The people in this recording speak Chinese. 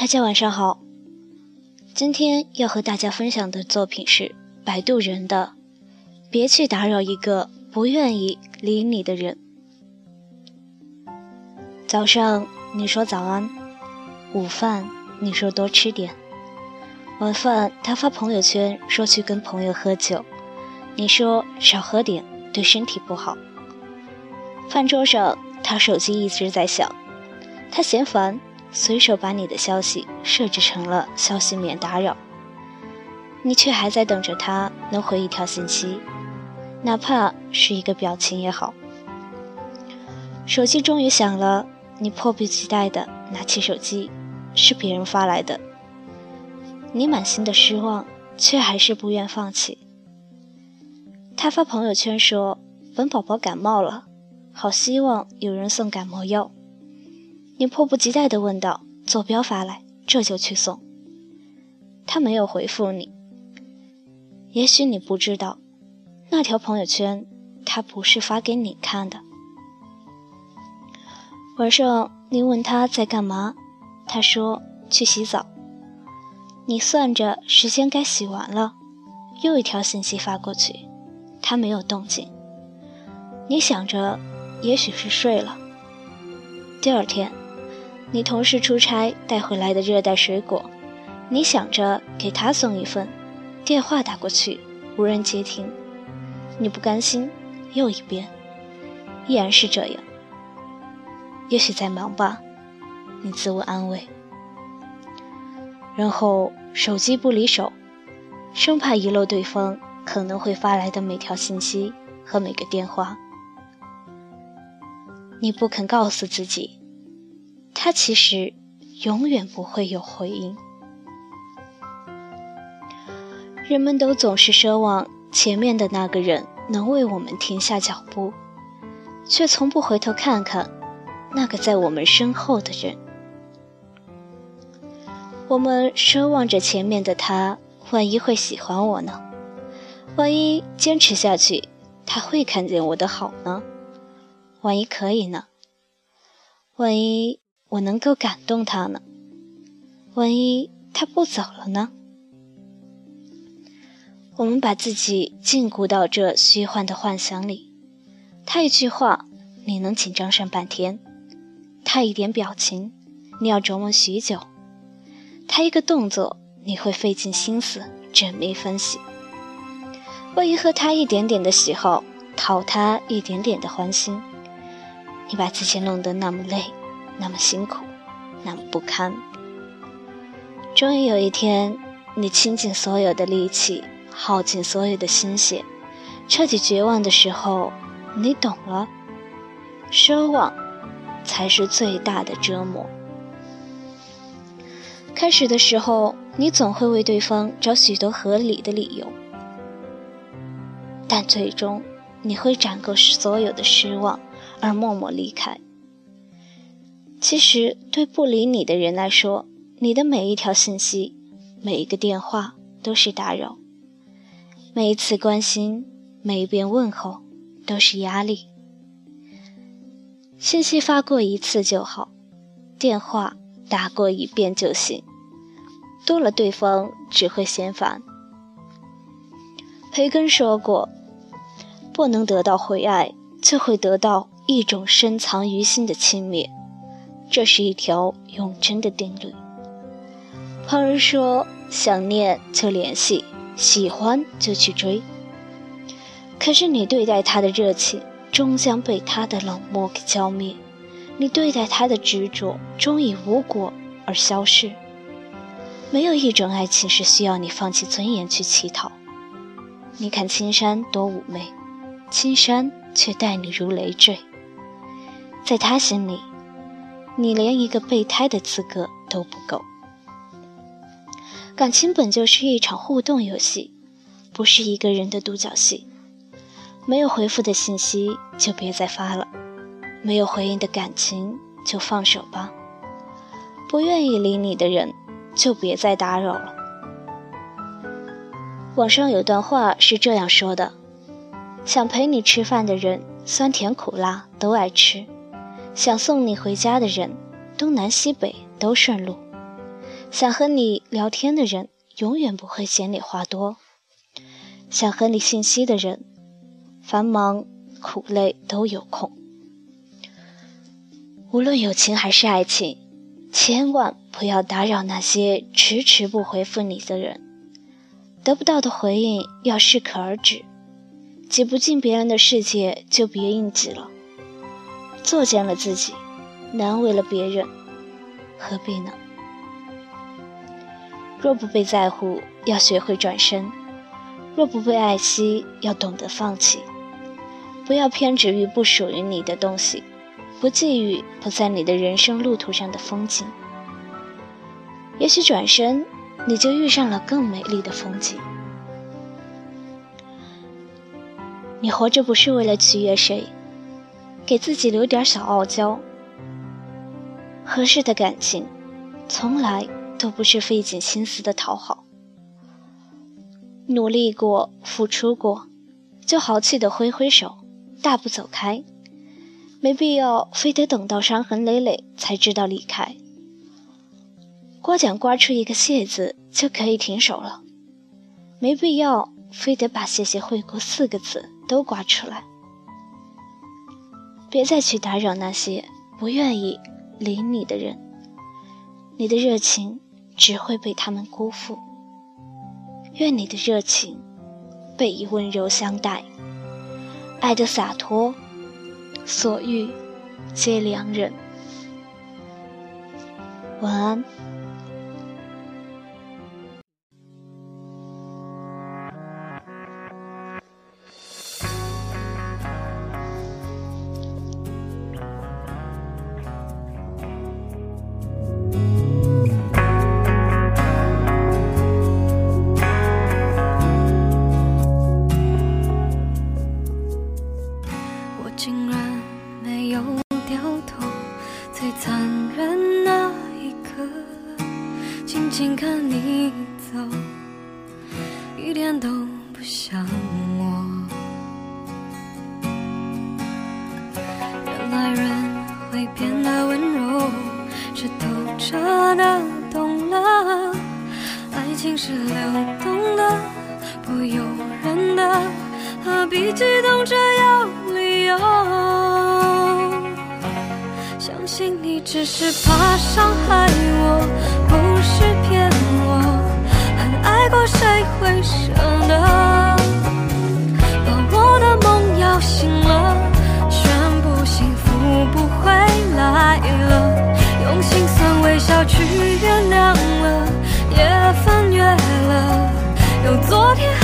大家晚上好。今天要和大家分享的作品是摆渡人的《别去打扰一个不愿意理你的人》。早上你说早安，午饭你说多吃点，晚饭他发朋友圈说去跟朋友喝酒，你说少喝点对身体不好。饭桌上他手机一直在响，他嫌烦。随手把你的消息设置成了消息免打扰，你却还在等着他能回一条信息，哪怕是一个表情也好。手机终于响了，你迫不及待地拿起手机，是别人发来的。你满心的失望，却还是不愿放弃。他发朋友圈说：“本宝宝感冒了，好希望有人送感冒药。”你迫不及待地问道：“坐标发来，这就去送。”他没有回复你。也许你不知道，那条朋友圈他不是发给你看的。晚上你问他在干嘛，他说去洗澡。你算着时间该洗完了，又一条信息发过去，他没有动静。你想着，也许是睡了。第二天。你同事出差带回来的热带水果，你想着给他送一份，电话打过去无人接听，你不甘心，又一遍，依然是这样。也许在忙吧，你自我安慰。然后手机不离手，生怕遗漏对方可能会发来的每条信息和每个电话，你不肯告诉自己。他其实永远不会有回应。人们都总是奢望前面的那个人能为我们停下脚步，却从不回头看看那个在我们身后的人。我们奢望着前面的他，万一会喜欢我呢？万一坚持下去，他会看见我的好呢？万一可以呢？万一……我能够感动他呢？万一他不走了呢？我们把自己禁锢到这虚幻的幻想里。他一句话，你能紧张上半天；他一点表情，你要琢磨许久；他一个动作，你会费尽心思缜密分析。为迎合他一点点的喜好，讨他一点点的欢心，你把自己弄得那么累。那么辛苦，那么不堪。终于有一天，你倾尽所有的力气，耗尽所有的心血，彻底绝望的时候，你懂了，奢望才是最大的折磨。开始的时候，你总会为对方找许多合理的理由，但最终你会攒够所有的失望，而默默离开。其实，对不理你的人来说，你的每一条信息、每一个电话都是打扰；每一次关心、每一遍问候都是压力。信息发过一次就好，电话打过一遍就行，多了对方只会嫌烦。培根说过：“不能得到回爱，就会得到一种深藏于心的轻蔑。”这是一条永贞的定律。旁人说想念就联系，喜欢就去追。可是你对待他的热情，终将被他的冷漠给浇灭；你对待他的执着，终以无果而消逝。没有一种爱情是需要你放弃尊严去乞讨。你看青山多妩媚，青山却待你如累赘。在他心里。你连一个备胎的资格都不够。感情本就是一场互动游戏，不是一个人的独角戏。没有回复的信息就别再发了，没有回应的感情就放手吧。不愿意理你的人就别再打扰了。网上有段话是这样说的：想陪你吃饭的人，酸甜苦辣都爱吃。想送你回家的人，东南西北都顺路；想和你聊天的人，永远不会嫌你话多；想和你信息的人，繁忙苦累都有空。无论友情还是爱情，千万不要打扰那些迟迟不回复你的人。得不到的回应要适可而止，挤不进别人的世界就别硬挤了。作践了自己，难为了别人，何必呢？若不被在乎，要学会转身；若不被爱惜，要懂得放弃。不要偏执于不属于你的东西，不觊觎不在你的人生路途上的风景。也许转身。你就遇上了更美丽的风景。你活着不是为了取悦谁，给自己留点小傲娇。合适的感情，从来都不是费尽心思的讨好。努力过，付出过，就豪气的挥挥手，大步走开，没必要非得等到伤痕累累才知道离开。刮奖刮出一个谢字就可以停手了，没必要非得把谢谢惠顾四个字都刮出来。别再去打扰那些不愿意理你的人，你的热情只会被他们辜负。愿你的热情被以温柔相待，爱的洒脱，所遇皆良人。晚安。静看你走一点都不像我。原来人会变得温柔是透彻的懂了爱情是流动的不由人的何必激动着要理由？相信你只是怕伤害我不过谁会舍得？把我的梦摇醒了，全部幸福不回来了。用心酸微笑去原谅了，也翻越了。有昨天。